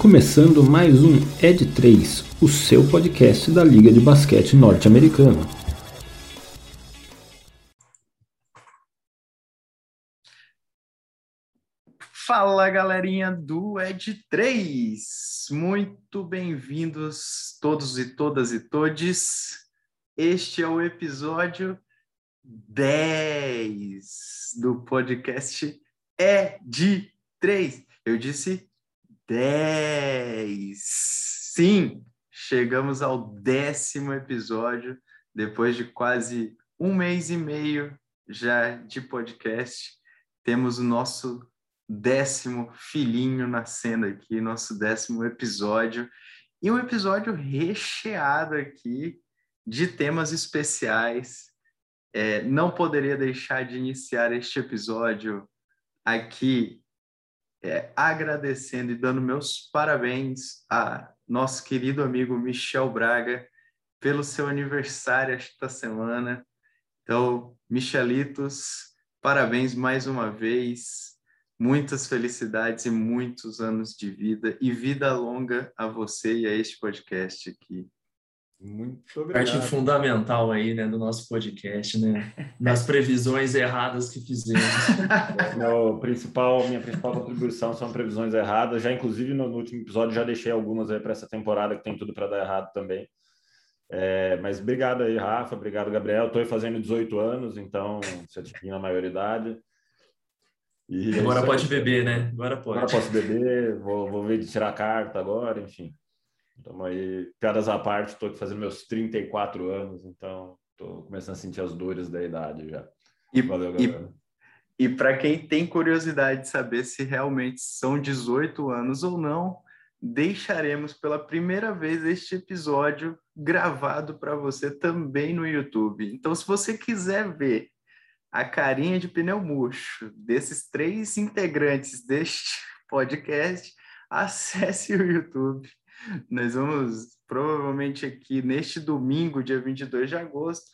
começando mais um Ed 3, o seu podcast da Liga de Basquete Norte-Americana. Fala galerinha do Ed 3! Muito bem-vindos todos e todas e todes. Este é o episódio 10 do podcast Ed 3. Eu disse 10. Sim, chegamos ao décimo episódio, depois de quase um mês e meio já de podcast. Temos o nosso décimo filhinho nascendo aqui, nosso décimo episódio. E um episódio recheado aqui de temas especiais. É, não poderia deixar de iniciar este episódio aqui é, agradecendo e dando meus parabéns a nosso querido amigo Michel Braga pelo seu aniversário esta semana. Então, Michelitos, parabéns mais uma vez. Muitas felicidades e muitos anos de vida e vida longa a você e a este podcast aqui. Muito obrigado. Parte fundamental aí, né, do nosso podcast, né? Das previsões erradas que fizemos. Meu principal, minha principal contribuição são previsões erradas. Já, inclusive, no, no último episódio, já deixei algumas aí para essa temporada que tem tudo para dar errado também. É, mas obrigado aí, Rafa. Obrigado, Gabriel. Estou fazendo 18 anos, então você tinha a maioridade. E é agora pode beber, né? Agora pode. Agora posso beber, vou, vou ver de tirar a carta agora, enfim. Estamos aí, piadas à parte, estou fazendo meus 34 anos, então estou começando a sentir as dores da idade já. E, Valeu, galera. E, e para quem tem curiosidade de saber se realmente são 18 anos ou não, deixaremos pela primeira vez este episódio gravado para você também no YouTube. Então, se você quiser ver a carinha de pneu murcho desses três integrantes deste podcast, acesse o YouTube nós vamos provavelmente aqui neste domingo, dia 22 de agosto,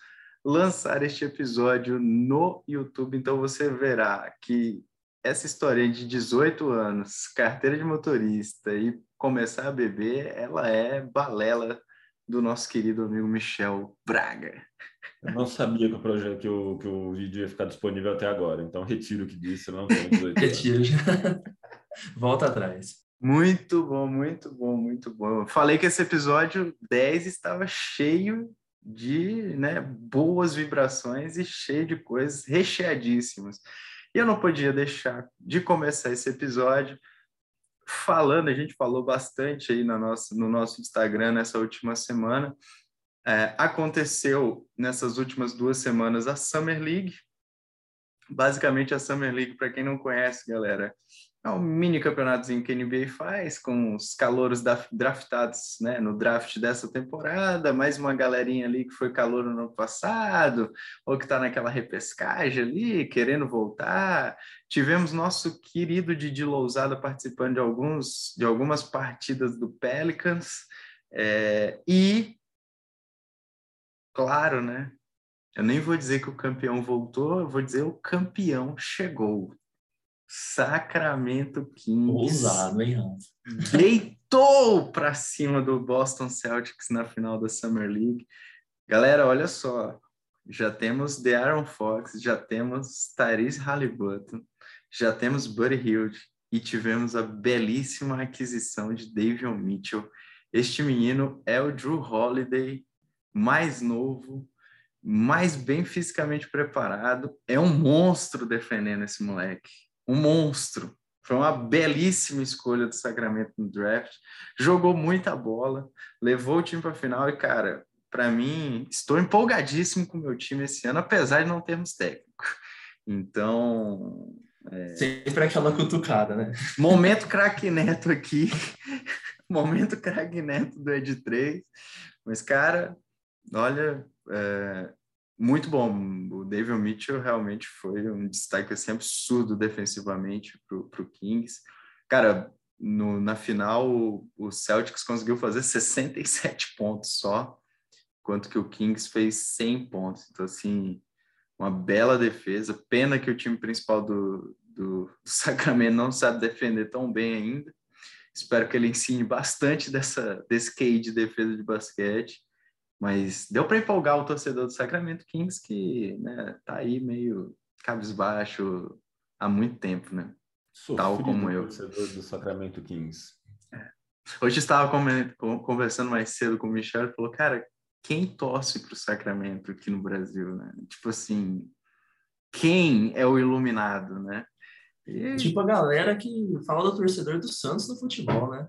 lançar este episódio no YouTube. Então você verá que essa história de 18 anos, carteira de motorista e começar a beber, ela é balela do nosso querido amigo Michel Braga. Eu não sabia que o projeto que o, que o vídeo ia ficar disponível até agora, então retiro o que disse, não tenho 18 Retiro. Volta atrás. Muito bom, muito bom, muito bom. Falei que esse episódio 10 estava cheio de né, boas vibrações e cheio de coisas recheadíssimas. E eu não podia deixar de começar esse episódio falando, a gente falou bastante aí no nosso, no nosso Instagram nessa última semana. É, aconteceu nessas últimas duas semanas a Summer League. Basicamente, a Summer League, para quem não conhece, galera, é um mini campeonatozinho que a NBA faz com os calouros draftados né, no draft dessa temporada, mais uma galerinha ali que foi calor no ano passado, ou que está naquela repescagem ali, querendo voltar. Tivemos nosso querido Didi Lousada participando de, alguns, de algumas partidas do Pelicans, é, e, claro, né? Eu nem vou dizer que o campeão voltou, eu vou dizer o campeão chegou. Sacramento Kings. Ousado, hein, Deitou para cima do Boston Celtics na final da Summer League. Galera, olha só. Já temos The Aaron Fox, já temos Tyrese Halliburton, já temos Buddy Hield e tivemos a belíssima aquisição de Davion Mitchell. Este menino é o Drew Holiday, mais novo, mais bem fisicamente preparado. É um monstro defendendo esse moleque um monstro. Foi uma belíssima escolha do Sacramento no draft. Jogou muita bola, levou o time para a final e, cara, para mim, estou empolgadíssimo com o meu time esse ano, apesar de não termos técnico. Então. É... Sempre aquela cutucada, né? Momento craque neto aqui. Momento craque neto do Ed 3. Mas, cara, olha, é, muito bom. O David Mitchell realmente foi um destaque assim, absurdo defensivamente para o Kings. Cara, no, na final, o, Celtics conseguiu fazer 67 pontos só, enquanto que o Kings fez 100 pontos. Então, assim, uma bela defesa. Pena que o time principal do, do, do Sacramento não sabe defender tão bem ainda. Espero que ele ensine bastante dessa, desse QI de defesa de basquete. Mas deu para empolgar o torcedor do Sacramento Kings, que né, tá aí meio cabisbaixo há muito tempo, né? Sofrido Tal como eu. torcedor do Sacramento Kings. É. Hoje estava conversando mais cedo com o Michel e falou, cara, quem torce para o Sacramento aqui no Brasil, né? Tipo assim, quem é o iluminado, né? E... Tipo a galera que fala do torcedor do Santos no futebol, né?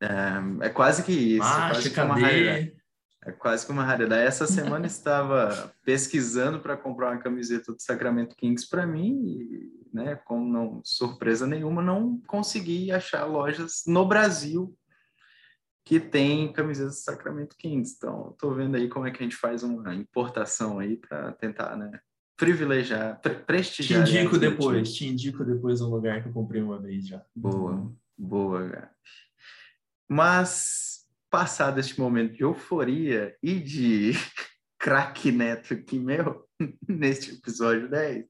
É, é quase que isso. Macho, é quase que cadê? É quase que uma raridade. Essa semana estava pesquisando para comprar uma camiseta do Sacramento Kings para mim e, né, como não surpresa nenhuma, não consegui achar lojas no Brasil que tem camisetas do Sacramento Kings. Então, estou vendo aí como é que a gente faz uma importação aí para tentar, né, privilegiar, pre prestigiar. Te indico depois, te indico depois um lugar que eu comprei uma vez já. Boa, boa. Mas passado este momento de euforia e de craque neto aqui, meu, neste episódio 10,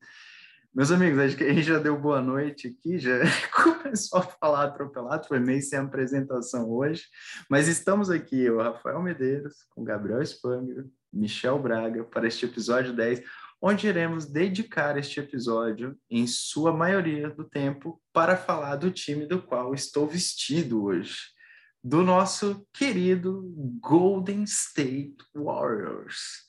meus amigos, acho que a gente já deu boa noite aqui, já começou a falar atropelado, foi meio sem apresentação hoje, mas estamos aqui, eu, Rafael Medeiros, com Gabriel Spangler, Michel Braga, para este episódio 10, onde iremos dedicar este episódio, em sua maioria do tempo, para falar do time do qual estou vestido hoje do nosso querido Golden State Warriors.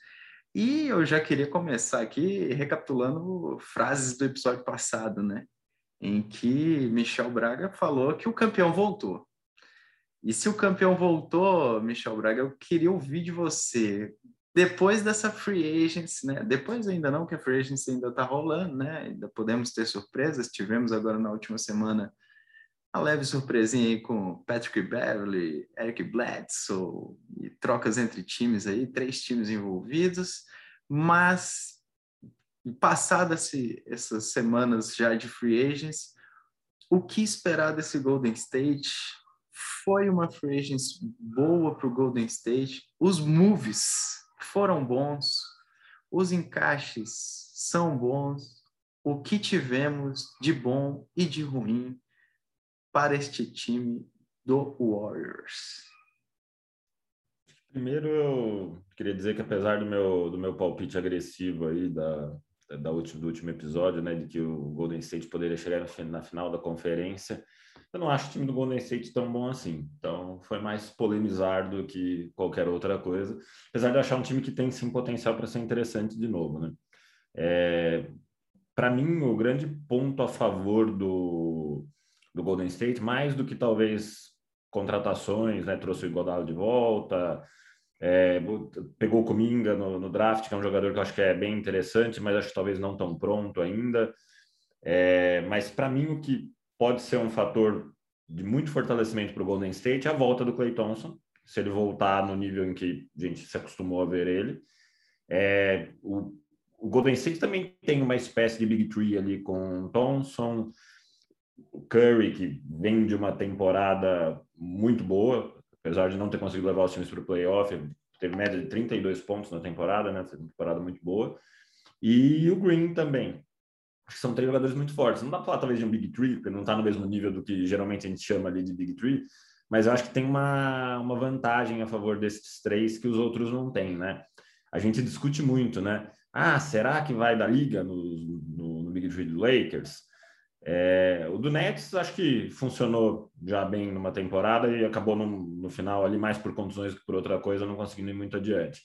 E eu já queria começar aqui recapitulando frases do episódio passado, né? Em que Michel Braga falou que o campeão voltou. E se o campeão voltou, Michel Braga, eu queria ouvir de você. Depois dessa free agency, né? Depois ainda não, que a free agency ainda está rolando, né? Ainda podemos ter surpresas. Tivemos agora na última semana uma leve surpresinha aí com Patrick Beverly, Eric Bledsoe e trocas entre times aí, três times envolvidos, mas passadas essas semanas já de free agents, o que esperar desse Golden State? Foi uma free agents boa para o Golden State, os moves foram bons, os encaixes são bons, o que tivemos de bom e de ruim para este time do Warriors? Primeiro, eu queria dizer que apesar do meu, do meu palpite agressivo aí da, da último, do último episódio, né, de que o Golden State poderia chegar na final da conferência, eu não acho o time do Golden State tão bom assim. Então, foi mais polemizar do que qualquer outra coisa. Apesar de achar um time que tem sim potencial para ser interessante de novo, né? É, para mim, o grande ponto a favor do, do Golden State, mais do que talvez contratações, né? Trouxe o Iguodala de volta, é, pegou o Cominga no, no, draft, que é um jogador que eu acho que é bem interessante, mas acho que talvez não tão pronto ainda. É, mas para mim o que pode ser um fator de muito fortalecimento para o Golden State é a volta do Clay Thompson, se ele voltar no nível em que a gente se acostumou a ver ele. É, o, o Golden State também tem uma espécie de Big Tree ali com Thompson, o Curry, que vem de uma temporada muito boa, apesar de não ter conseguido levar os times para o playoff, teve média de 32 pontos na temporada, né? Essa temporada muito boa. E o Green também. Acho que são três jogadores muito fortes. Não dá para falar talvez de um Big Three, porque não está no mesmo nível do que geralmente a gente chama ali de Big Three, mas eu acho que tem uma, uma vantagem a favor desses três que os outros não têm, né? A gente discute muito, né? Ah, será que vai da liga no, no, no Big Three do Lakers? É, o do Nets acho que funcionou já bem numa temporada e acabou no, no, final ali mais por condições que por outra coisa, não conseguindo ir muito adiante.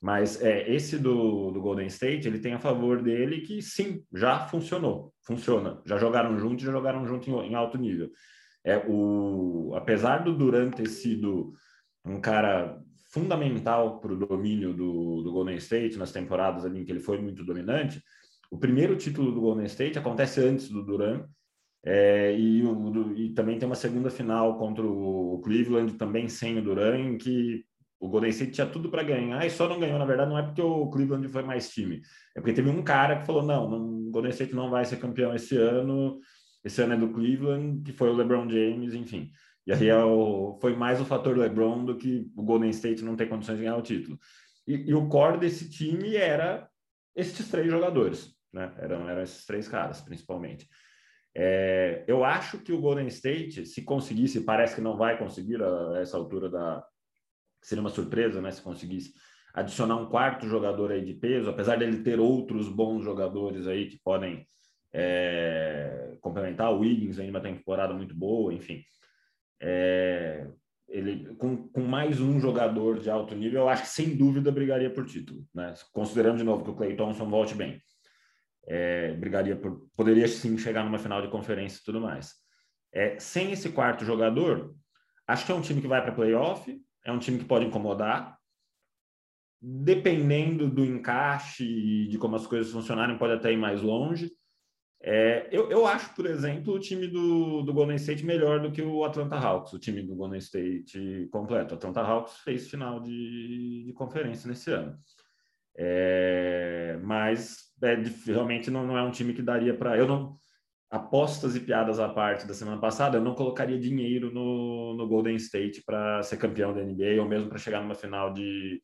Mas é, esse do, do Golden State, ele tem a favor dele que sim, já funcionou, funciona. Já jogaram juntos, já jogaram junto em, em alto nível. É o, apesar do Durant ter sido um cara fundamental para o domínio do, do Golden State nas temporadas ali em que ele foi muito dominante, o primeiro título do Golden State acontece antes do Duran, é, e, e, também tem uma segunda final contra o Cleveland, também sem o Duran, em que o Golden State tinha tudo para ganhar e só não ganhou. Na verdade, não é porque o Cleveland foi mais time, é porque teve um cara que falou: não, não o Golden State não vai ser campeão esse ano, esse ano é do Cleveland, que foi o LeBron James, enfim. E aí é o, foi mais o fator LeBron do que o Golden State não ter condições de ganhar o título. E, e o core desse time era esses três jogadores né? Eram, eram esses três caras, principalmente. É, eu acho que o Golden State, se conseguisse, parece que não vai conseguir a, a essa altura da. Seria uma surpresa, né? Se conseguisse adicionar um quarto jogador aí de peso, apesar dele ter outros bons jogadores aí que podem é, complementar. O Wiggins ainda uma temporada muito boa, enfim. É, ele com, com, mais um jogador de alto nível, eu acho que sem dúvida brigaria por título, né? Considerando de novo que o Clay Thompson volte bem é, brigaria por, poderia sim chegar numa final de conferência e tudo mais. É, sem esse quarto jogador, acho que é um time que vai para playoff, é um time que pode incomodar. Dependendo do encaixe e de como as coisas funcionarem, pode até ir mais longe. É, eu, eu acho, por exemplo, o time do, do Golden State melhor do que o Atlanta Hawks, o time do Golden State completo. O Atlanta Hawks fez final de, de conferência nesse ano. É, mas é, realmente não, não é um time que daria para. Eu não. Apostas e piadas à parte da semana passada, eu não colocaria dinheiro no, no Golden State para ser campeão da NBA ou mesmo para chegar numa final de,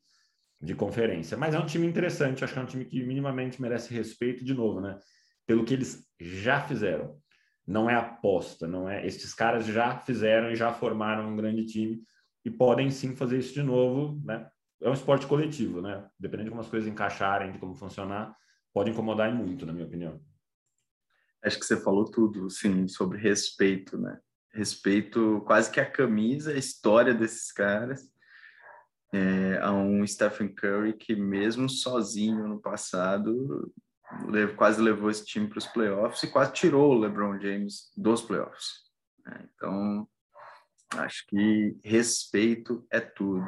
de conferência. Mas é um time interessante, acho que é um time que minimamente merece respeito, de novo, né? Pelo que eles já fizeram. Não é aposta, não é. Estes caras já fizeram e já formaram um grande time e podem sim fazer isso de novo, né? É um esporte coletivo, né? Dependendo de como as coisas encaixarem, de como funcionar, pode incomodar muito, na minha opinião. Acho que você falou tudo, sim, sobre respeito, né? Respeito quase que a camisa, a história desses caras. É, a um Stephen Curry que mesmo sozinho no passado quase levou esse time para os playoffs e quase tirou o LeBron James dos playoffs. Né? Então acho que respeito é tudo.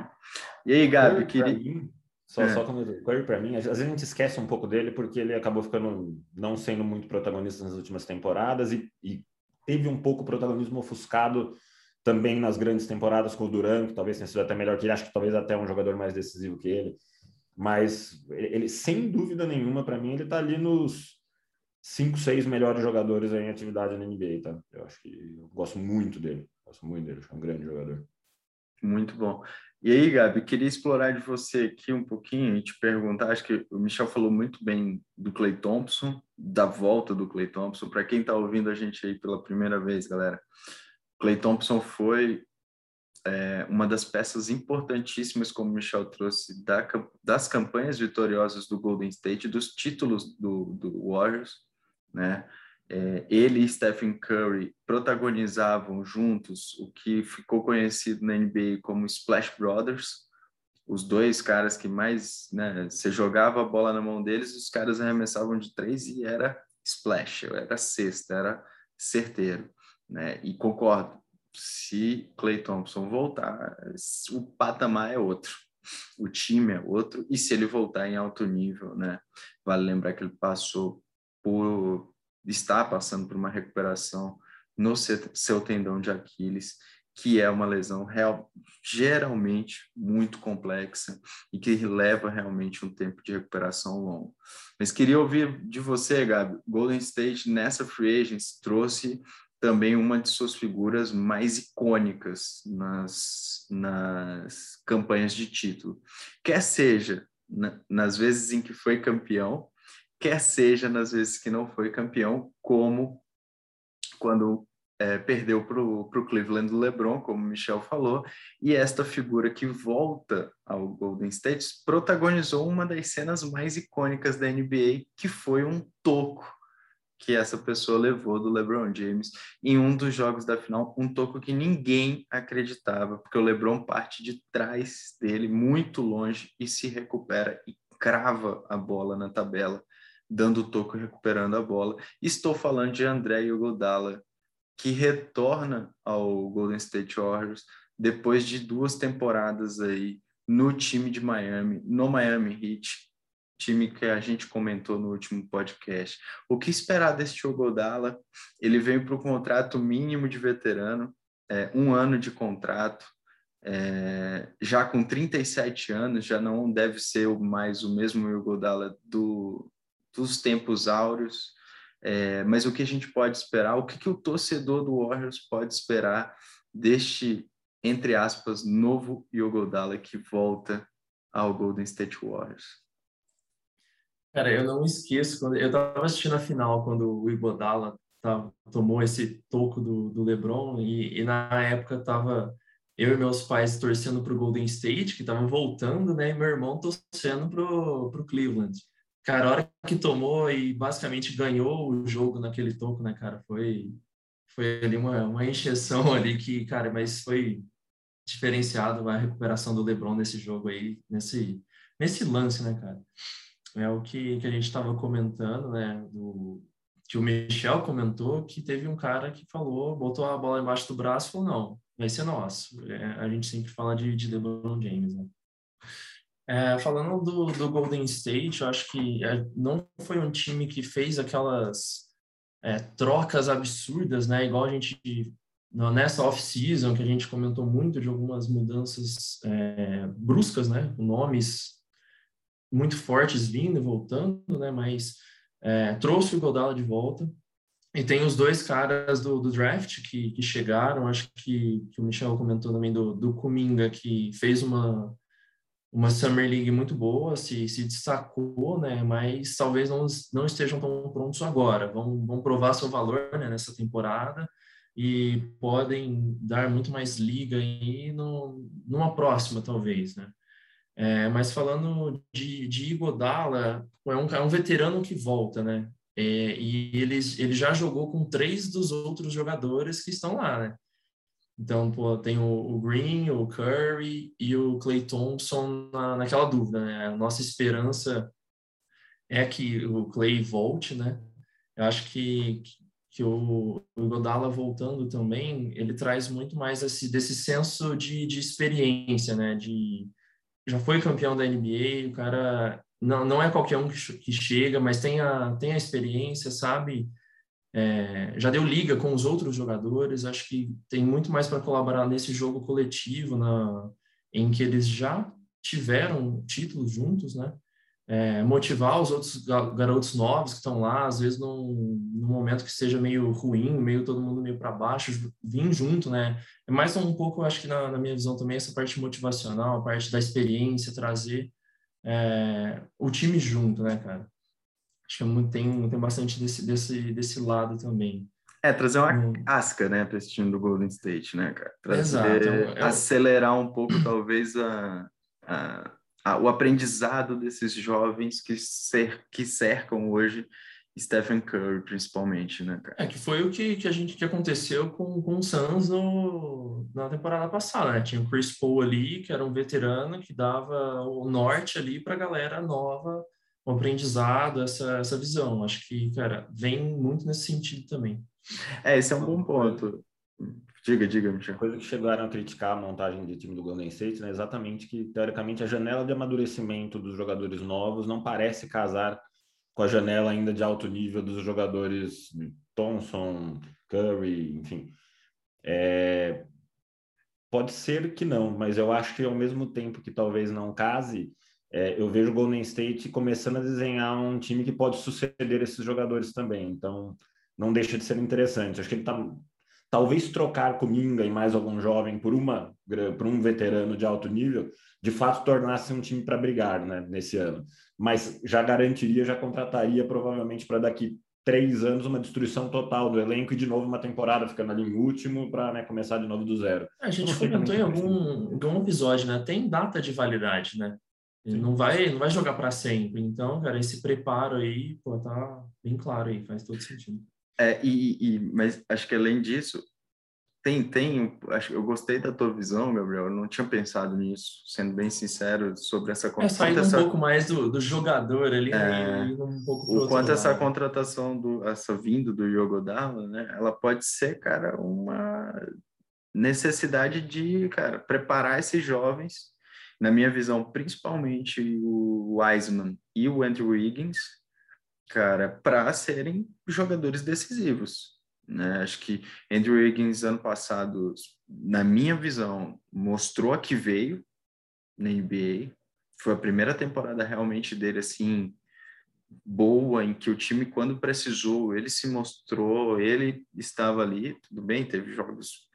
E aí, Gabi, queria só, é. só como Curry para mim, às vezes a gente esquece um pouco dele porque ele acabou ficando não sendo muito protagonista nas últimas temporadas e, e teve um pouco protagonismo ofuscado também nas grandes temporadas com o Duran, que talvez tenha sido até melhor que ele, acho que talvez até um jogador mais decisivo que ele. Mas ele, sem dúvida nenhuma, para mim, ele está ali nos cinco, seis melhores jogadores em atividade na NBA, tá? Eu acho que eu gosto muito dele, gosto muito dele, é um grande jogador. Muito bom. E aí, Gabi, queria explorar de você aqui um pouquinho e te perguntar. Acho que o Michel falou muito bem do Clay Thompson, da volta do Clay Thompson. Para quem está ouvindo a gente aí pela primeira vez, galera, Clay Thompson foi é, uma das peças importantíssimas, como o Michel trouxe, da, das campanhas vitoriosas do Golden State, dos títulos do, do Warriors, né? É, ele e Stephen Curry protagonizavam juntos o que ficou conhecido na NBA como Splash Brothers, os dois caras que mais, né, você jogava a bola na mão deles, os caras arremessavam de três e era splash, era cesta, era certeiro, né? E concordo, se Clay Thompson voltar, o patamar é outro, o time é outro, e se ele voltar em alto nível, né? Vale lembrar que ele passou por está passando por uma recuperação no seu tendão de Aquiles, que é uma lesão real, geralmente muito complexa e que leva realmente um tempo de recuperação longo. Mas queria ouvir de você, Gabi. Golden State nessa free agency trouxe também uma de suas figuras mais icônicas nas, nas campanhas de título, quer seja na, nas vezes em que foi campeão, quer seja nas vezes que não foi campeão, como quando é, perdeu para o Cleveland LeBron, como o Michel falou, e esta figura que volta ao Golden State protagonizou uma das cenas mais icônicas da NBA, que foi um toco que essa pessoa levou do LeBron James em um dos jogos da final, um toco que ninguém acreditava, porque o LeBron parte de trás dele, muito longe, e se recupera e crava a bola na tabela dando o toco e recuperando a bola. Estou falando de André Iguodala, que retorna ao Golden State Warriors depois de duas temporadas aí no time de Miami, no Miami Heat, time que a gente comentou no último podcast. O que esperar deste Iguodala? Ele veio para o contrato mínimo de veterano, é, um ano de contrato, é, já com 37 anos, já não deve ser mais o mesmo Iguodala do, dos tempos áureos, é, mas o que a gente pode esperar, o que, que o torcedor do Warriors pode esperar deste, entre aspas, novo Yogodala que volta ao Golden State Warriors? Cara, eu não esqueço, quando eu estava assistindo a final quando o Igodala tá, tomou esse toco do, do LeBron e, e na época tava eu e meus pais torcendo para o Golden State, que estavam voltando, né? E meu irmão torcendo pro, pro Cleveland. Cara, a hora que tomou e basicamente ganhou o jogo naquele toco, né, cara? Foi, foi ali uma, uma encheção ali que, cara, mas foi diferenciado a recuperação do LeBron nesse jogo aí, nesse, nesse lance, né, cara? É o que, que a gente estava comentando, né, do, que o Michel comentou, que teve um cara que falou, botou a bola embaixo do braço e falou, não, vai ser nosso. É, a gente sempre fala de, de LeBron James, né? É, falando do, do Golden State, eu acho que é, não foi um time que fez aquelas é, trocas absurdas, né? Igual a gente nessa off-season que a gente comentou muito de algumas mudanças é, bruscas, né? Nomes muito fortes vindo e voltando, né? Mas é, trouxe o Godala de volta. E tem os dois caras do, do draft que, que, chegaram, acho que, que, o Michel comentou também do, do Kuminga, que fez uma, uma Summer League muito boa, se, se destacou, né? Mas talvez não, não estejam tão prontos agora. Vão, vão provar seu valor né, nessa temporada e podem dar muito mais liga aí no, numa próxima, talvez, né? É, mas falando de, de Igodala, é um, é um veterano que volta, né? É, e ele, ele já jogou com três dos outros jogadores que estão lá, né? Então, pô, tem o, o Green, o Curry e o Clay Thompson na, naquela dúvida, né? A nossa esperança é que o Clay volte, né? Eu acho que, que o, o Godala voltando também, ele traz muito mais esse, desse senso de, de experiência, né? De, já foi campeão da NBA, o cara não, não é qualquer um que, que chega, mas tem a, tem a experiência, sabe? É, já deu liga com os outros jogadores, acho que tem muito mais para colaborar nesse jogo coletivo, na, em que eles já tiveram títulos juntos, né? É, motivar os outros garotos novos que estão lá, às vezes num, num, momento que seja meio ruim, meio todo mundo meio para baixo, vir junto, né? É mais um pouco, acho que na, na, minha visão também, essa parte motivacional, a parte da experiência, trazer é, o time junto, né, cara? Acho que é muito, tem, tem bastante desse, desse, desse lado também. É, trazer uma hum. casca, né, para esse time do Golden State, né, cara? Trazer, Exato. É, é acelerar um pouco, talvez, a, a, a, o aprendizado desses jovens que, cer que cercam hoje Stephen Curry, principalmente, né, cara? É, que foi o que, que a gente que aconteceu com, com o Suns no, na temporada passada, né? Tinha o Chris Paul ali, que era um veterano, que dava o norte ali para a galera nova, aprendizado, essa, essa visão. Acho que, cara, vem muito nesse sentido também. É, esse é um bom ponto. Diga, diga, Michel. Coisa que chegaram a criticar a montagem de time do Golden State, né? Exatamente que, teoricamente, a janela de amadurecimento dos jogadores novos não parece casar com a janela ainda de alto nível dos jogadores Thompson, Curry, enfim. É, pode ser que não, mas eu acho que ao mesmo tempo que talvez não case, é, eu vejo o Golden State começando a desenhar um time que pode suceder esses jogadores também. Então, não deixa de ser interessante. Acho que ele está talvez trocar Cominga e mais algum jovem por uma por um veterano de alto nível, de fato tornasse um time para brigar, né, nesse ano. Mas já garantiria, já contrataria provavelmente para daqui três anos uma destruição total do elenco e de novo uma temporada ficando ali em último para né, começar de novo do zero. A gente comentou em algum, algum episódio, né? Tem data de validade, né? Ele não vai, não vai jogar para sempre. Então, cara, esse preparo aí, pô, tá bem claro aí, faz todo sentido. É, e, e, mas acho que além disso, tem, tem, acho eu gostei da tua visão, Gabriel. Eu não tinha pensado nisso, sendo bem sincero, sobre essa contratação. É, saindo essa... um pouco mais do, do jogador ali, é, um pouco o quanto essa contratação, do, essa vindo do Yogodala, né? Ela pode ser, cara, uma necessidade de, cara, preparar esses jovens, na minha visão, principalmente o Wiseman e o Andrew Wiggins, cara, para serem jogadores decisivos. Né? Acho que Andrew Wiggins, ano passado, na minha visão, mostrou a que veio na NBA. Foi a primeira temporada realmente dele, assim, boa, em que o time, quando precisou, ele se mostrou, ele estava ali. Tudo bem, teve jogos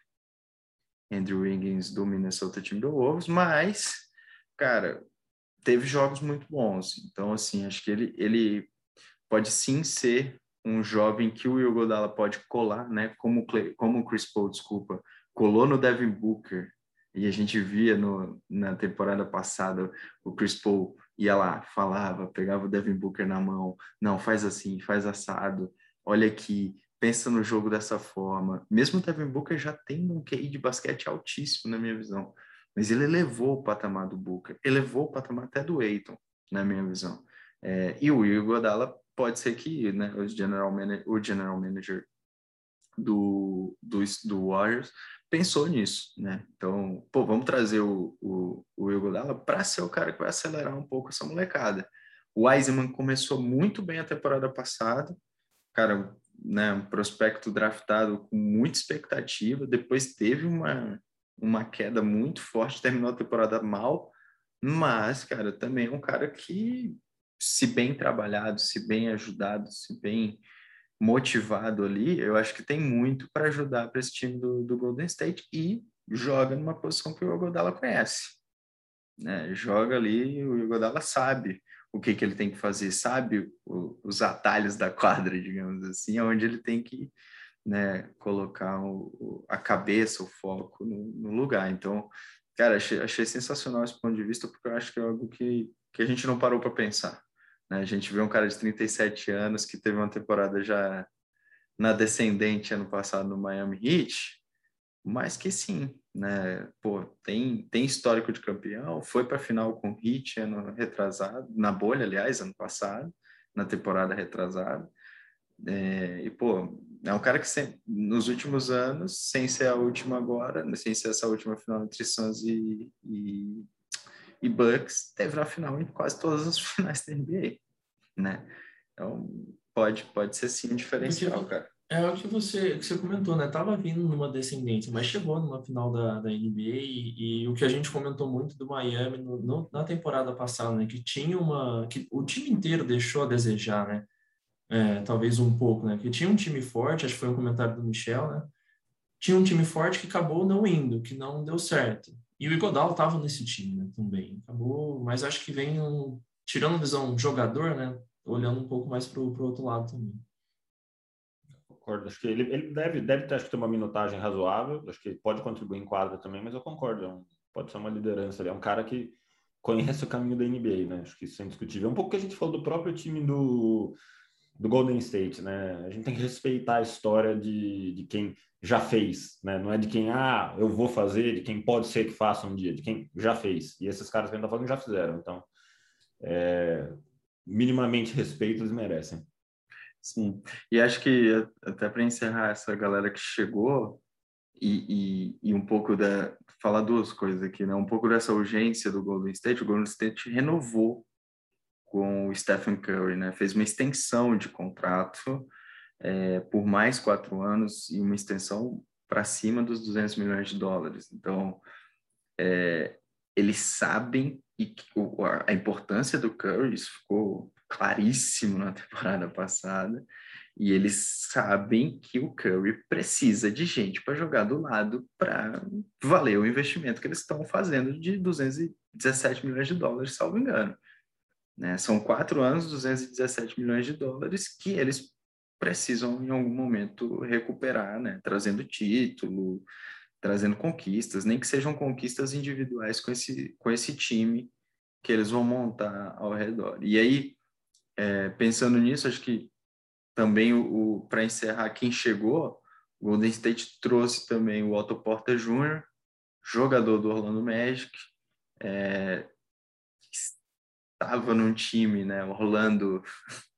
Andrew Wiggins do Minnesota Timberwolves, mas, cara, teve jogos muito bons. Então, assim, acho que ele, ele pode sim ser um jovem que o Will Godala pode colar, né? Como, como o Chris Paul, desculpa, colou no Devin Booker, e a gente via no, na temporada passada o Chris Paul ia lá, falava, pegava o Devin Booker na mão, não, faz assim, faz assado, olha aqui, pensa no jogo dessa forma. Mesmo o Devin Booker já tem um QI de basquete altíssimo, na minha visão, mas ele elevou o patamar do Booker, elevou o patamar até do Aiton, na minha visão. É, e o Will Godala pode ser que né, o, general manager, o general manager do, do, do Warriors pensou nisso, né? Então, pô, vamos trazer o, o, o Will Godala para ser o cara que vai acelerar um pouco essa molecada. O Wiseman começou muito bem a temporada passada, cara, né, um prospecto draftado com muita expectativa, depois teve uma, uma queda muito forte, terminou a temporada mal, mas, cara, também é um cara que, se bem trabalhado, se bem ajudado, se bem motivado ali, eu acho que tem muito para ajudar para esse time do, do, Golden State e joga numa posição que o Godala conhece. Né? Joga ali, o Godala sabe o que, que ele tem que fazer, sabe o, os atalhos da quadra, digamos assim, onde ele tem que né, colocar o, a cabeça, o foco no, no, lugar. Então, cara, achei, achei sensacional esse ponto de vista, porque eu acho que é algo que, que a gente não parou para pensar. Né? A gente vê um cara de 37 anos que teve uma temporada já na descendente ano passado no Miami Heat, mas que sim, né? Pô, tem, tem histórico de campeão, foi para a final com o Heat ano retrasado, na bolha, aliás, ano passado, na temporada retrasada. É, e, pô, é um cara que sempre, nos últimos anos, sem ser a última agora, sem ser essa última final entre Suns e, e e Bucks teve na final em quase todas as finais da NBA, né? Então, pode, pode ser sim um diferencial, cara. É o que você, que você comentou, né? Tava vindo numa descendência, mas chegou numa final da, da NBA e, e o que a gente comentou muito do Miami no, no, na temporada passada, né? Que tinha uma... que o time inteiro deixou a desejar, né? É, talvez um pouco, né? Que tinha um time forte, acho que foi um comentário do Michel, né? Tinha um time forte que acabou não indo, que não deu certo. E o Igodal estava nesse time né, também. Acabou, mas acho que vem um, tirando a visão jogador, né? Olhando um pouco mais para o outro lado também. Concordo. Acho que ele, ele deve, deve ter, acho que ter uma minutagem razoável. Acho que pode contribuir em quadra também, mas eu concordo. É um, pode ser uma liderança. Ele é um cara que conhece o caminho da NBA, né? Acho que isso é indiscutível. É um pouco que a gente falou do próprio time do, do Golden State, né? A gente tem que respeitar a história de, de quem já fez, né? Não é de quem, ah, eu vou fazer, de quem pode ser que faça um dia, de quem já fez. E esses caras que a gente tá falando já fizeram. Então, é, minimamente respeito eles merecem. Sim, e acho que até para encerrar essa galera que chegou e, e, e, um pouco da falar duas coisas aqui, né? Um pouco dessa urgência do Golden State. O Golden State renovou com o Stephen Curry, né? Fez uma extensão de contrato é, por mais quatro anos e uma extensão para cima dos 200 milhões de dólares. Então, é, eles sabem e a importância do Curry, isso ficou claríssimo na temporada passada, e eles sabem que o Curry precisa de gente para jogar do lado para valer o investimento que eles estão fazendo de 217 milhões de dólares, salvo engano. Né? São quatro anos, 217 milhões de dólares que eles precisam em algum momento recuperar, né? Trazendo título, trazendo conquistas, nem que sejam conquistas individuais com esse, com esse time que eles vão montar ao redor. E aí, é, pensando nisso, acho que também o, o para encerrar quem chegou, o Golden State trouxe também o Otto Porter Jr., jogador do Orlando Magic, é, estava num time, né, Orlando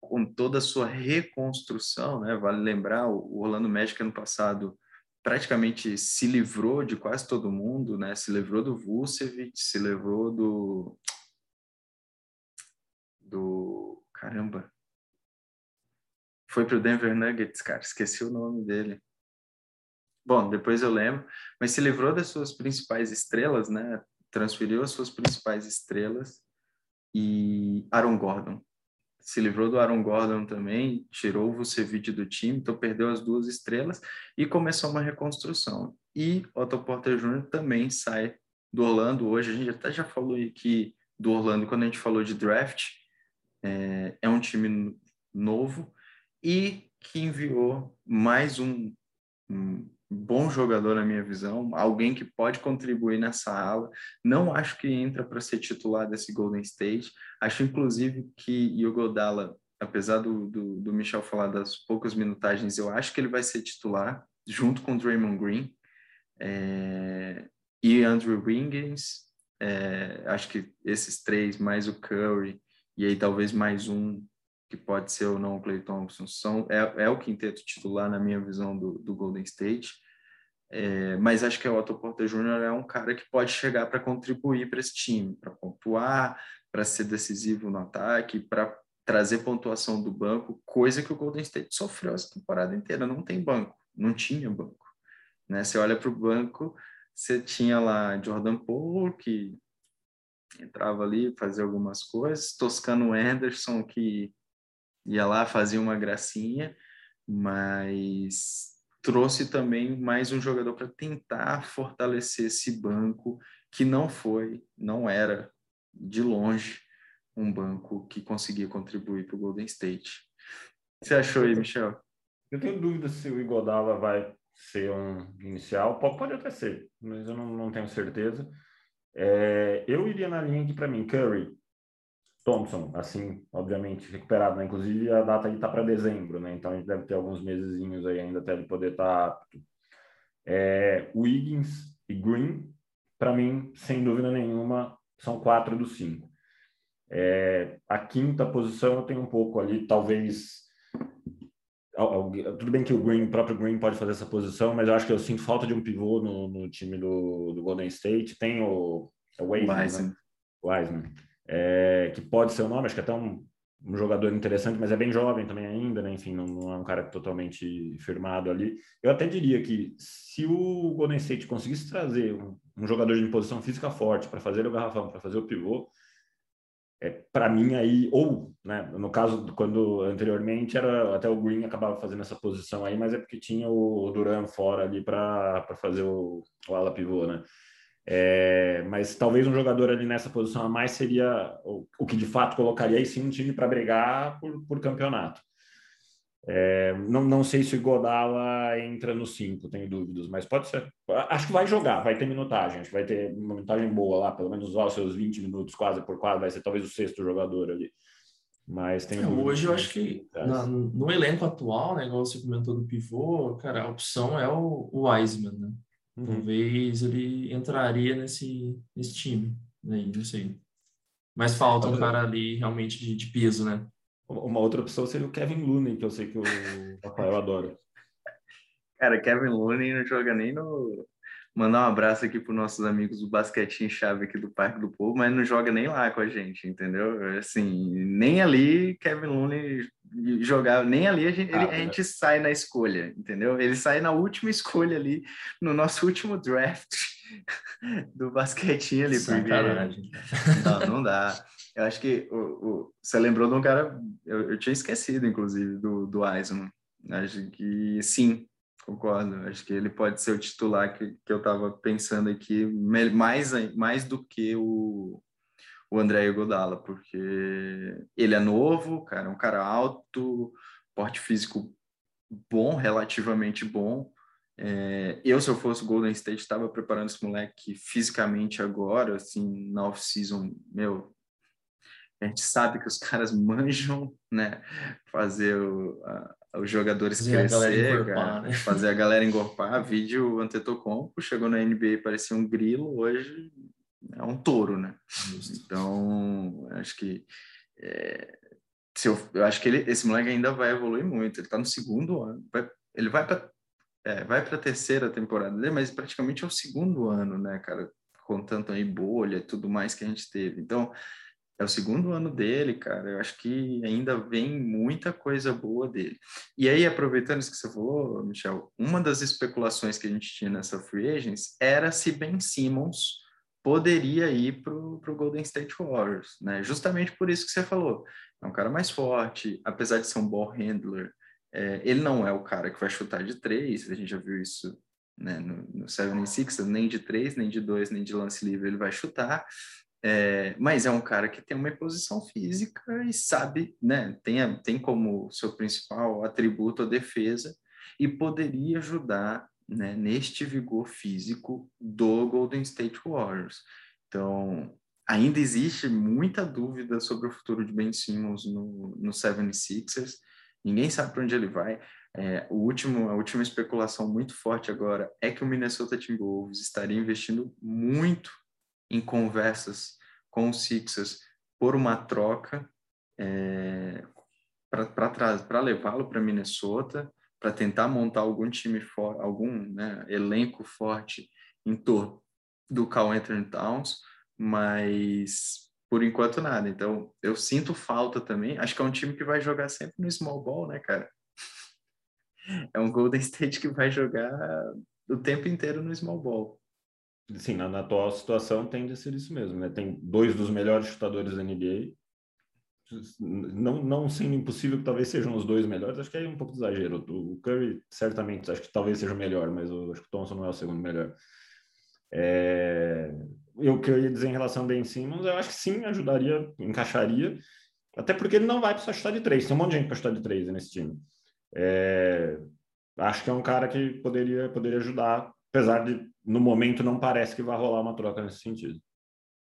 com toda a sua reconstrução, né? Vale lembrar, o Orlando Magic ano passado praticamente se livrou de quase todo mundo, né? Se livrou do Vucevic, se livrou do do caramba. Foi para o Denver Nuggets, cara, esqueci o nome dele. Bom, depois eu lembro, mas se livrou das suas principais estrelas, né? Transferiu as suas principais estrelas e Aaron Gordon, se livrou do Aaron Gordon também, tirou o Vucevic do time, então perdeu as duas estrelas e começou uma reconstrução. E Otto Porter Jr. também sai do Orlando hoje. A gente até já falou aqui do Orlando quando a gente falou de draft. É, é um time novo e que enviou mais um, um bom jogador na minha visão, alguém que pode contribuir nessa ala. Não acho que entra para ser titular desse Golden State. Acho inclusive que o Godala, apesar do, do, do, Michel falar das poucas minutagens, eu acho que ele vai ser titular junto com Draymond Green é, e Andrew Wiggins. É, acho que esses três mais o Curry e aí talvez mais um que pode ser ou não o Clay Thompson, são, é, é o quinteto titular, na minha visão, do, do Golden State. É, mas acho que o Otto Porter Jr. é um cara que pode chegar para contribuir para esse time, para pontuar, para ser decisivo no ataque, para trazer pontuação do banco, coisa que o Golden State sofreu essa temporada inteira. Não tem banco, não tinha banco. Né? Você olha para o banco, você tinha lá Jordan Poole, que entrava ali, fazia algumas coisas, Toscano Anderson, que ia lá, fazia uma gracinha, mas trouxe também mais um jogador para tentar fortalecer esse banco que não foi, não era de longe um banco que conseguia contribuir para o Golden State. O que você achou aí, Michel? Eu tenho dúvida se o Igodala vai ser um inicial. Pode, pode até ser, mas eu não, não tenho certeza. É, eu iria na linha que, para mim, Curry, Thompson, assim, obviamente, recuperado, né? Inclusive a data aí tá para dezembro, né? Então a gente deve ter alguns mesezinhos aí ainda até ele poder estar tá apto. É, Wiggins e Green, para mim, sem dúvida nenhuma, são quatro dos cinco. É, a quinta posição eu tenho um pouco ali, talvez. Tudo bem que o Green, o próprio Green pode fazer essa posição, mas eu acho que eu sinto falta de um pivô no, no time do, do Golden State. Tem o, é o Wiseman, né? Wiseman é, que pode ser o nome, acho que é até um, um, jogador interessante, mas é bem jovem também ainda, né? Enfim, não, não, é um cara totalmente firmado ali. Eu até diria que se o Golden State conseguisse trazer um, um jogador de posição física forte para fazer o garrafão, para fazer o pivô, é, para mim aí, ou, né, no caso, quando anteriormente era até o Green acabava fazendo essa posição aí, mas é porque tinha o, Duran fora ali para fazer o, o ala pivô, né? É, mas talvez um jogador ali nessa posição a mais seria o, o que de fato colocaria aí sim um time para brigar por, por campeonato. É, não, não sei se o Godala entra no 5, tenho dúvidas, mas pode ser. Acho que vai jogar, vai ter minutagem, acho que vai ter uma minutagem boa lá, pelo menos os seus 20 minutos quase por quase, vai ser talvez o sexto jogador ali. Mas tem. É, hoje eu acho que na, no elenco atual, né, igual você comentou do pivô, cara, a opção é o, o Wiseman, né? Uhum. Talvez ele entraria nesse, nesse time, né? não sei. Mas falta um cara ali realmente de, de peso, né? Uma outra opção seria o Kevin Looney, que eu sei que o Rafael adora. Cara, Kevin Looney não joga nem no. Mandar um abraço aqui para os nossos amigos do basquetinho chave aqui do Parque do Povo, mas não joga nem lá com a gente, entendeu? Assim, nem ali Kevin Looney jogar, nem ali a gente, ah, ele, a gente sai na escolha, entendeu? Ele sai na última escolha ali, no nosso último draft do basquetinho ali. Sacanagem. Porque... Não, não dá. Eu acho que o, o, você lembrou de um cara, eu, eu tinha esquecido, inclusive, do, do Eisman. Acho que sim, concordo. Acho que ele pode ser o titular que, que eu estava pensando aqui, mais, mais do que o, o André Godala, porque ele é novo, cara, é um cara alto, porte físico bom, relativamente bom. É, eu, se eu fosse Golden State, estava preparando esse moleque fisicamente agora, assim, na off-season, meu, a gente sabe que os caras manjam, né? Fazer o, a, os jogadores fazer crescer, a encorpar, né? fazer a galera engorpar. Vídeo Antetokounmpo chegou na NBA parecia um grilo, hoje é um touro, né? Então, acho que é, se eu, eu acho que ele, esse moleque ainda vai evoluir muito. Ele está no segundo ano, vai, ele vai para é, vai para a terceira temporada dele, mas praticamente é o segundo ano, né, cara? Contando aí bolha e tudo mais que a gente teve. Então, é o segundo ano dele, cara. Eu acho que ainda vem muita coisa boa dele. E aí, aproveitando isso que você falou, Michel, uma das especulações que a gente tinha nessa free agents era se Ben Simmons poderia ir para o Golden State Warriors, né? Justamente por isso que você falou. É um cara mais forte, apesar de ser um ball handler, é, ele não é o cara que vai chutar de três, a gente já viu isso né, no, no 76, nem de três, nem de dois, nem de lance livre ele vai chutar, É, mas é um cara que tem uma imposição física e sabe, né? Tem, tem como seu principal atributo a defesa e poderia ajudar né, neste vigor físico do Golden State Warriors. Então, ainda existe muita dúvida sobre o futuro de Ben Simmons no, no 76ers. Ninguém sabe para onde ele vai. É, o último, a última especulação muito forte agora é que o Minnesota Timberwolves estaria investindo muito em conversas com os Sixers por uma troca é, para levá-lo para Minnesota, para tentar montar algum time forte, algum né, elenco forte em torno do Cal Anthony Towns, mas por enquanto nada. Então eu sinto falta também. Acho que é um time que vai jogar sempre no small ball, né, cara? É um Golden State que vai jogar o tempo inteiro no small ball. Sim, na, na, atual situação tende a ser isso mesmo, né? Tem dois dos melhores chutadores da NBA. Não, não sendo impossível que talvez sejam os dois melhores, acho que é um pouco de exagero. O Curry, certamente, acho que talvez seja o melhor, mas eu acho que o Thompson não é o segundo melhor. É... Eu que eu ia dizer em relação ao Ben Simmons, eu acho que sim, ajudaria, encaixaria, até porque ele não vai precisar chutar de três. Tem um monte de gente para chutar de três nesse time. É... Acho que é um cara que poderia, poderia ajudar apesar de no momento não parece que vai rolar uma troca nesse sentido.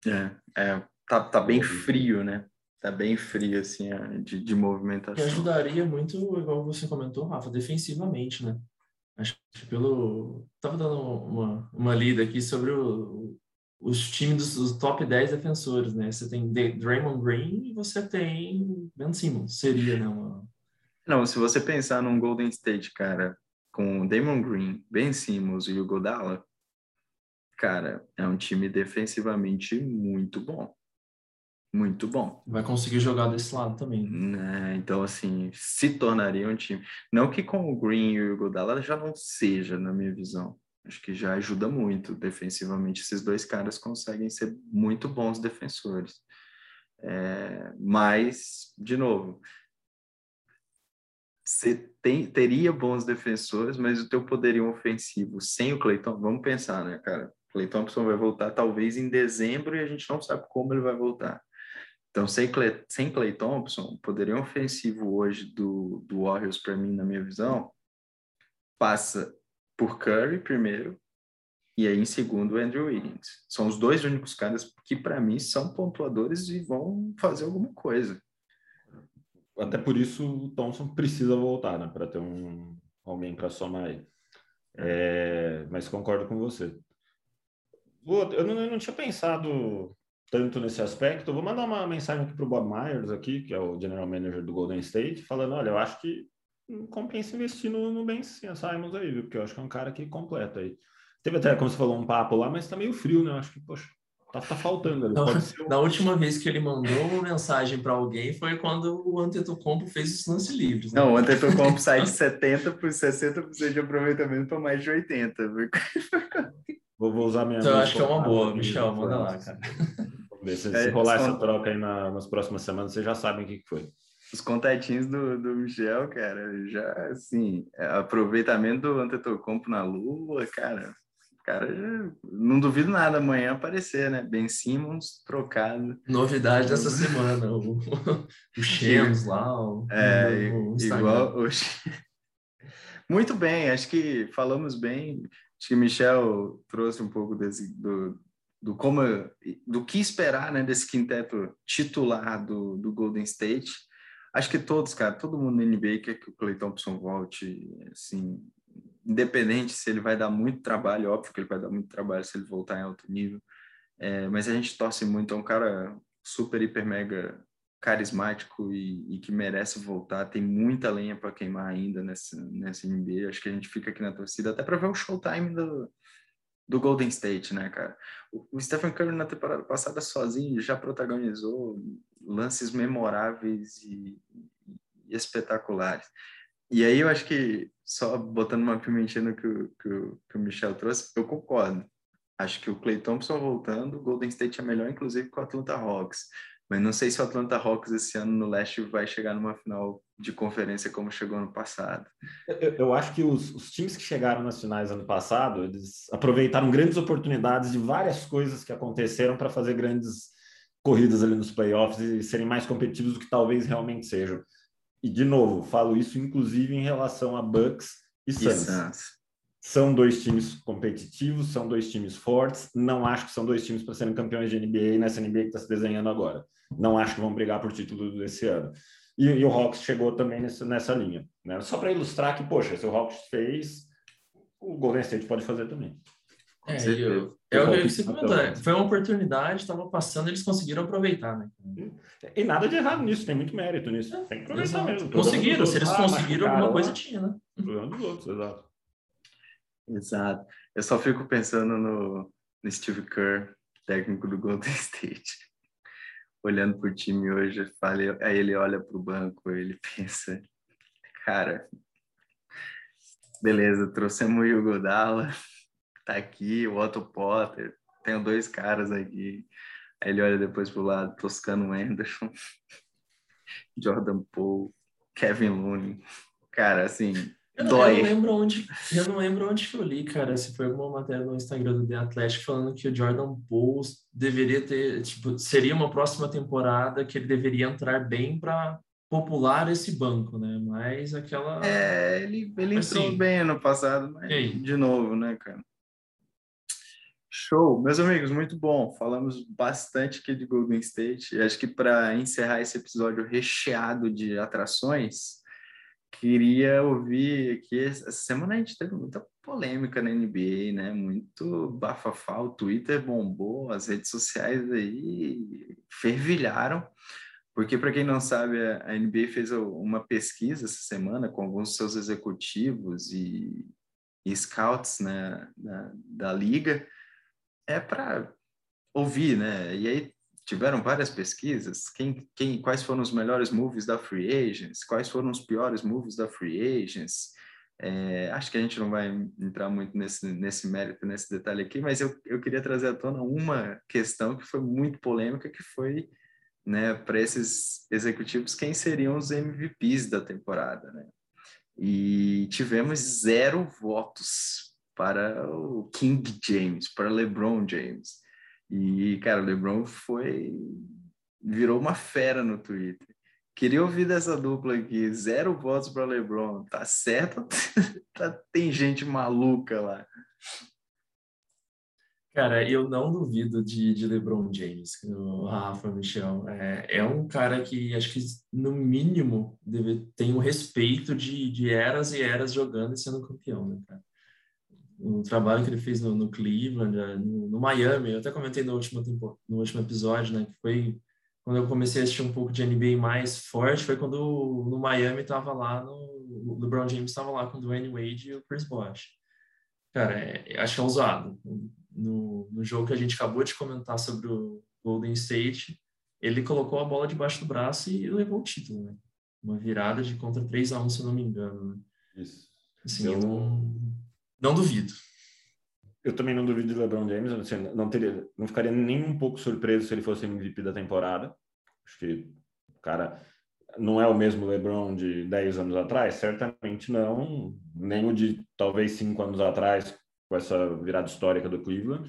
É, é tá, tá bem frio, né? Tá bem frio, assim, de, de movimentação. Que ajudaria muito, igual você comentou, Rafa, defensivamente, né? Acho que pelo... Tava dando uma, uma lida aqui sobre o, os times dos, top 10 defensores, né? Você tem Draymond Green e você tem Ben Simmons. Seria, né? Uma... Não, se você pensar num Golden State, cara, com Damon Green, Ben Simmons e o Godala, cara, é um time defensivamente muito bom. Muito bom. Vai conseguir jogar desse lado também. Né? Então, assim, se tornaria um time. Não que com o Green e o Godala já não seja, na minha visão. Acho que já ajuda muito defensivamente. Esses dois caras conseguem ser muito bons defensores. É, mas, de novo, você tem, teria bons defensores, mas o teu poderio ofensivo sem o Cleiton, vamos pensar, né, cara? Clay Thompson vai voltar talvez em dezembro e a gente não sabe como ele vai voltar. Então, sem Clay, sem Clay Thompson, o ofensivo hoje do, do Warriors, para mim, na minha visão, passa por Curry primeiro e aí em segundo Andrew Wiggins. São os dois únicos caras que, para mim, são pontuadores e vão fazer alguma coisa até por isso o Thompson precisa voltar, né, para ter um alguém para somar aí. É, mas concordo com você. Eu não, eu não, tinha pensado tanto nesse aspecto. vou mandar uma mensagem aqui para o Bob Myers, aqui, que é o general manager do Golden State, falando: olha, eu acho que compensa investir no, no Ben Simons aí, viu? Porque eu acho que é um cara que completa aí. Teve até, como você falou, um papo lá, mas tá meio frio, né? Eu acho que, poxa, Tá, tá faltando. Na, na última vez que ele mandou uma mensagem para alguém foi quando o Antetokounmpo fez os lance livres. Né? Não, o Antetokounmpo sai de 70 por 60% de aproveitamento para mais de 80. Vou, vou usar minha. Então, eu acho que é uma boa, Michel, manda lá, cara. Se, se é, rolar essa troca aí na, nas próximas semanas, vocês já sabem o que, que foi. Os contatinhos do, do Michel, cara, já, assim, aproveitamento do Antetokounmpo na lua, cara, cara, não duvido nada amanhã aparecer, né? Ben Simmons trocado. Novidade dessa semana, o, o Shams lá, o, é, o igual o... Muito bem, acho que falamos bem. Acho que Michel trouxe um pouco desse, do, do como do que esperar, né, desse quinteto titular do, do Golden State. Acho que todos, cara, todo mundo na NBA quer que o Clay Thompson volte, assim, independente se ele vai dar muito trabalho, óbvio que ele vai dar muito trabalho se ele voltar em alto nível, é, mas a gente torce muito, é um cara super, hiper, mega carismático e, e que merece voltar, tem muita lenha para queimar ainda nessa, nessa NBA, acho que a gente fica aqui na torcida até para ver o showtime do, do Golden State, né, cara? O, o Stephen Curry na temporada passada sozinho já protagonizou lances memoráveis e, e espetaculares. E aí eu acho que, só botando uma pimentinha no que que, que o Michel trouxe, eu concordo. Acho que o Clay Thompson voltando, o Golden State é melhor, inclusive, com o Atlanta Hawks. Mas não sei se o Atlanta Hawks esse ano no leste vai chegar numa final de conferência como chegou ano passado. Eu, eu acho que os, os, times que chegaram nas finais ano passado, eles aproveitaram grandes oportunidades de várias coisas que aconteceram para fazer grandes corridas ali nos playoffs e serem mais competitivos do que talvez realmente sejam. E, de novo, falo isso inclusive em relação a Bucks e Suns. São dois times competitivos, são dois times fortes. Não acho que são dois times para serem campeões de NBA nessa NBA que está se desenhando agora. Não acho que vão brigar por título desse ano. E, e o Hawks chegou também nessa, nessa linha. Né? Só para ilustrar que, poxa, se o Hawks fez, o Golden State pode fazer também. É, eu, é o que você comentou. É, foi uma oportunidade, estava passando, eles conseguiram aproveitar, né? E nada de errado nisso, tem muito mérito nisso. Tem que aproveitar exato. mesmo. Conseguiram, se eles ah, conseguiram, alguma coisa tinha, né? Problema dos outros, exato. Exato. Eu só fico pensando no, no Steve Kerr, técnico do Golden State. Olhando para o time hoje, falei, aí ele olha para o banco, ele pensa, cara, beleza, trouxemos o Hugo Dalla, tá aqui, o Otto Potter, tenho dois caras aqui. Aí ele olha depois pro lado, Toscano Anderson, Jordan Poole, Kevin Looney. Cara, assim, eu não, dói. Eu não lembro onde, eu não lembro onde eu li, cara, se foi alguma matéria no Instagram do The Athletic falando que o Jordan Poole deveria ter, tipo, seria uma próxima temporada que ele deveria entrar bem para popular esse banco, né? Mas aquela É, ele ele entrou assim, bem ano passado, mas de novo, né, cara? Show, meus amigos, muito bom. Falamos bastante aqui de Golden State. Acho que para encerrar esse episódio recheado de atrações, queria ouvir aqui. Essa semana a gente teve muita polêmica na NBA, né? Muito bafafá. O Twitter bombou, as redes sociais aí fervilharam. Porque, para quem não sabe, a NBA fez uma pesquisa essa semana com alguns dos seus executivos e, e scouts né, da, da liga é para ouvir, né? E aí tiveram várias pesquisas, quem, quem, quais foram os melhores movies da Free Agents, quais foram os piores movies da Free Agents. É, acho que a gente não vai entrar muito nesse, nesse mérito, nesse detalhe aqui, mas eu, eu queria trazer à tona uma questão que foi muito polêmica, que foi, né, para esses executivos, quem seriam os MVPs da temporada, né? E tivemos zero votos para o King James, para LeBron James. E, cara, o LeBron foi. virou uma fera no Twitter. Queria ouvir dessa dupla aqui. Zero votos para LeBron. Tá certo? tá, tem gente maluca lá. Cara, eu não duvido de, de LeBron James, o Rafa Michel. É, é um cara que acho que, no mínimo, deve, tem o um respeito de, de eras e eras jogando e sendo campeão, né, cara? O trabalho que ele fez no, no Cleveland, eh, no, no, Miami. Eu até comentei no último, tempo, no último episódio, né? Que foi quando eu comecei a assistir um pouco de NBA mais forte, foi quando no Miami estava lá, no, o LeBron James estava lá com o Dwayne Wade e o Chris Bosh. Cara, é, acho que é usado. No, no jogo que a gente acabou de comentar sobre o Golden State, ele colocou a bola debaixo do braço e levou o título, né? Uma virada de contra 3 a 1 se eu não me engano. Né? Isso. Assim, eu... eu não duvido. Eu também não duvido de LeBron James. Assim, não teria, não ficaria nem um pouco surpreso se ele fosse MVP da temporada. Acho que o cara não é o mesmo LeBron de 10 anos atrás, certamente não, nem o de talvez 5 anos atrás, com essa virada histórica do Cleveland,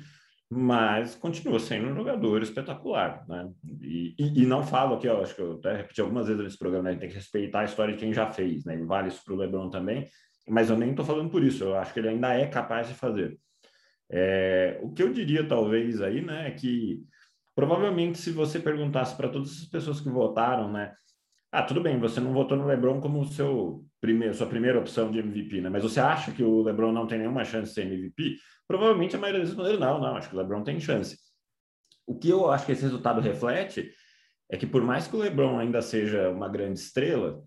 mas continua sendo um jogador espetacular, né? E, e, e não falo aqui, ó, acho que eu até repeti algumas vezes nesse programa, né? tem que respeitar a história de quem já fez, né? E vale isso para o LeBron também, mas eu nem estou falando por isso, eu acho que ele ainda é capaz de fazer. É, o que eu diria, talvez, aí, né, é que provavelmente se você perguntasse para todas as pessoas que votaram, né, ah, tudo bem, você não votou no LeBron como seu primeiro, sua primeira opção de MVP, né, mas você acha que o LeBron não tem nenhuma chance de ser MVP? Provavelmente a maioria das pessoas não, não, acho que o LeBron tem chance. O que eu acho que esse resultado reflete é que por mais que o LeBron ainda seja uma grande estrela,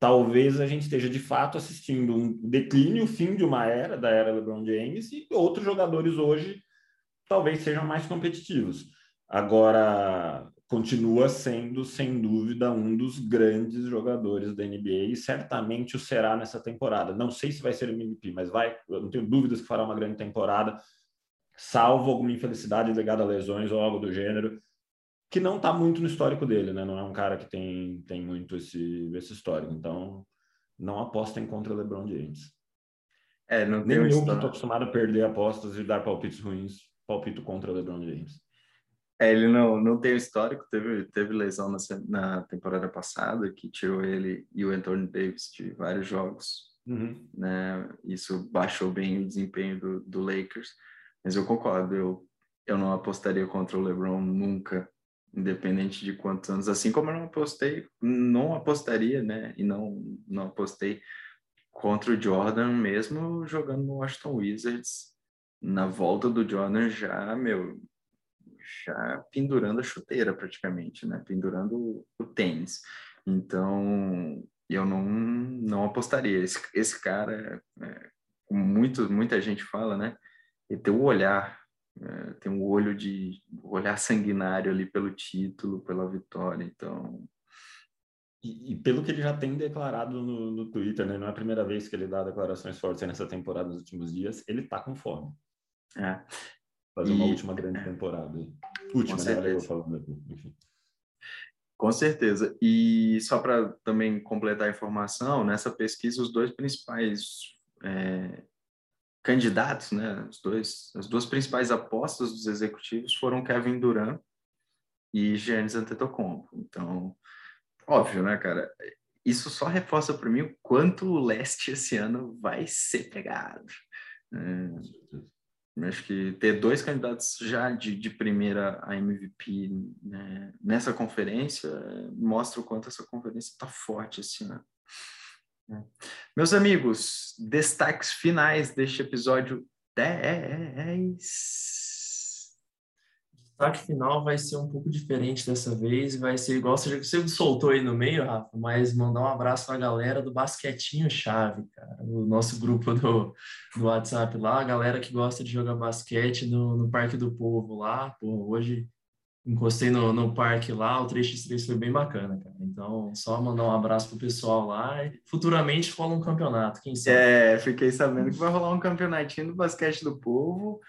talvez a gente esteja de fato assistindo um declínio, fim de uma era, da era LeBron James, e outros jogadores hoje talvez sejam mais competitivos. Agora, continua sendo, sem dúvida, um dos grandes jogadores da NBA e certamente o será nessa temporada. Não sei se vai ser o MVP, mas vai, não tenho dúvidas que fará uma grande temporada, salvo alguma infelicidade ligada a lesões ou algo do gênero que não está muito no histórico dele, né? Não é um cara que tem, tem muito esse, esse histórico. Então, não apostem contra LeBron James. É, não Nem eu que estou acostumado a perder apostas e dar palpites ruins, palpito contra LeBron James. É, ele não, não tem o histórico, teve, teve lesão na, na temporada passada, que tirou ele e o Anthony Davis de vários jogos. Uhum. Né? Isso baixou bem o desempenho do, do Lakers. Mas eu concordo, eu, eu não apostaria contra o LeBron nunca, independente de quantos anos. Assim como eu não apostei, não apostaria, né? E não, não apostei contra o Jordan mesmo jogando no Washington Wizards. Na volta do Jordan já, meu, já pendurando a chuteira praticamente, né? Pendurando o tênis. Então, eu não, não apostaria. Esse, esse cara, é, como muito, muita gente fala, né? Ele tem o olhar, é, tem um olho de olhar sanguinário ali pelo título, pela vitória. Então, e, e, pelo que ele já tem declarado no, no Twitter, né? Não é a primeira vez que ele dá declarações fortes nessa temporada nos últimos dias. Ele tá com fome. É fazer uma última grande temporada. Última, né? Eu falando aqui. Enfim. Com certeza. E só para também completar a informação, nessa pesquisa, os dois principais é, candidatos, né, os dois, as duas principais apostas dos executivos foram Kevin Durant e Giannis Antetokounmpo. Então, óbvio, né, cara? Isso só reforça para mim o quanto o leste esse ano vai ser pegado. É, Acho que ter dois candidatos já de, de primeira a MVP né, nessa conferência mostra o quanto essa conferência está forte esse ano. Meus amigos, destaques finais deste episódio 10 destaque final vai ser um pouco diferente dessa vez, vai ser igual você, você soltou aí no meio, Rafa, mas mandar um abraço para a galera do Basquetinho Chave, cara, o nosso grupo do, do WhatsApp lá, a galera que gosta de jogar basquete no, no Parque do Povo lá, pô, hoje encostei no, no parque lá, o 3x3 foi bem bacana, cara. Então, só mandar um abraço pro pessoal lá e futuramente rola um campeonato, quem sabe. É, fiquei sabendo que vai rolar um campeonatinho do basquete do povo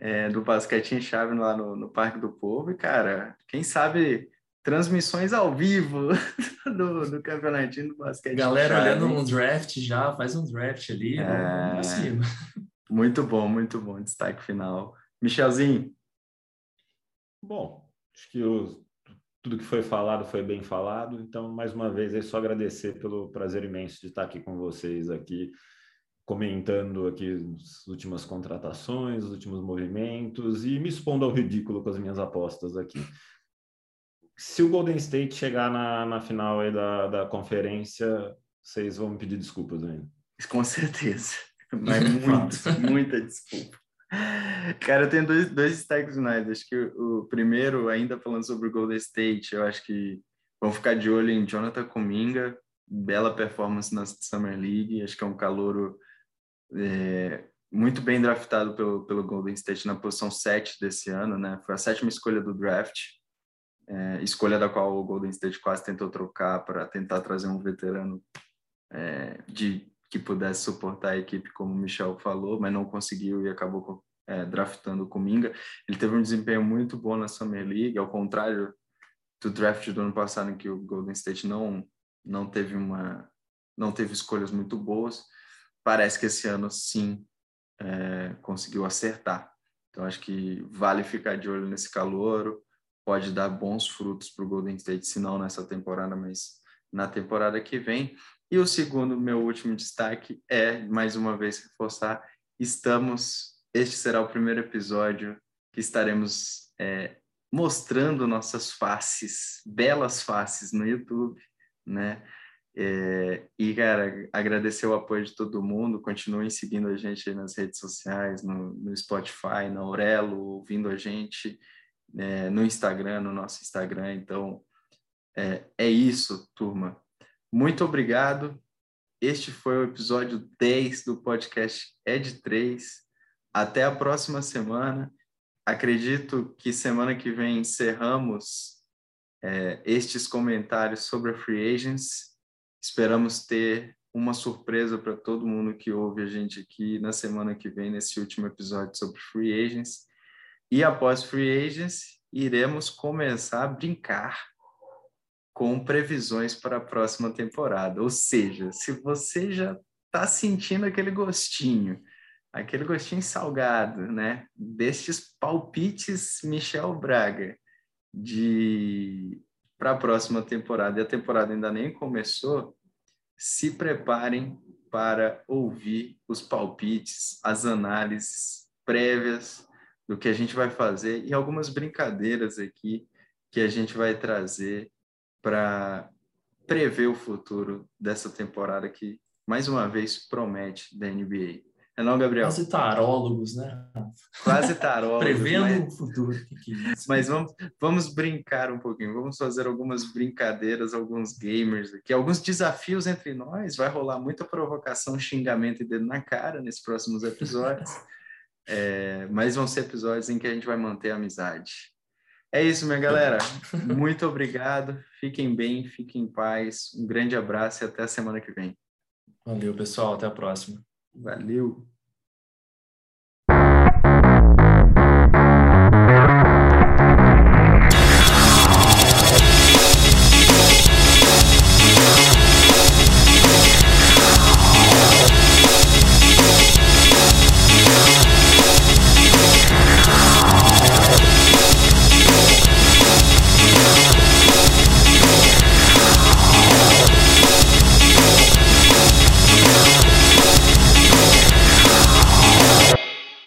é, do basquete em chave lá no, no Parque do Povo. E, cara, quem sabe transmissões ao vivo do, do campeonatinho do basquete. Galera olhando um draft já, faz um draft ali, é... cima. Muito bom, muito bom. Destaque final. Michelzinho. Bom, acho que o, tudo que foi falado foi bem falado. Então, mais uma vez, é só agradecer pelo prazer imenso de estar aqui com vocês aqui comentando aqui as últimas contratações, os últimos movimentos e me expondo ao ridículo com as minhas apostas aqui. Se o Golden State chegar na, na final aí da, da conferência, vocês vão me pedir desculpas ainda. Com certeza. Mas muito, muita desculpa. Cara, eu tenho dois, dois destaques finais. Acho que o, o, primeiro, ainda falando sobre o Golden State, eu acho que vão ficar de olho em Jonathan Kuminga, bela performance na Summer League, acho que é um calouro é, muito bem draftado pelo, pelo Golden State na posição 7 desse ano, né? Foi a sétima escolha do draft, é, escolha da qual o Golden State quase tentou trocar para tentar trazer um veterano é, de que pudesse suportar a equipe, como o Michel falou, mas não conseguiu e acabou é, draftando o Kuminga. Ele teve um desempenho muito bom na Summer League, ao contrário do draft do ano passado, em que o Golden State não não teve uma não teve escolhas muito boas parece que esse ano sim é, conseguiu acertar. Então acho que vale ficar de olho nesse calor, pode dar bons frutos para o Golden State, se não nessa temporada, mas na temporada que vem. E o segundo, meu último destaque é, mais uma vez, reforçar, estamos, este será o primeiro episódio que estaremos é, mostrando nossas faces, belas faces no YouTube, né? É, e, cara, agradecer o apoio de todo mundo. Continuem seguindo a gente nas redes sociais, no, no Spotify, na Aurelo, ouvindo a gente é, no Instagram, no nosso Instagram. Então, é, é isso, turma. Muito obrigado. Este foi o episódio 10 do podcast Ed 3. Até a próxima semana. Acredito que semana que vem encerramos é, estes comentários sobre a Free Agents Esperamos ter uma surpresa para todo mundo que ouve a gente aqui na semana que vem, nesse último episódio sobre Free Agents. E após Free Agents, iremos começar a brincar com previsões para a próxima temporada. Ou seja, se você já está sentindo aquele gostinho, aquele gostinho salgado, né? Destes palpites Michel Braga, de para a próxima temporada. E a temporada ainda nem começou. Se preparem para ouvir os palpites, as análises prévias do que a gente vai fazer e algumas brincadeiras aqui que a gente vai trazer para prever o futuro dessa temporada que, mais uma vez, promete da NBA. É não, Gabriel? Quase tarólogos, né? Quase tarólogos. Prevendo mas... o futuro. Que que é mas vamos, vamos brincar um pouquinho, vamos fazer algumas brincadeiras, alguns gamers aqui, alguns desafios entre nós. Vai rolar muita provocação, xingamento e dedo na cara nesses próximos episódios. é, mas vão ser episódios em que a gente vai manter a amizade. É isso, minha galera. Muito obrigado. Fiquem bem, fiquem em paz. Um grande abraço e até a semana que vem. Valeu, pessoal. Até a próxima. Valeu!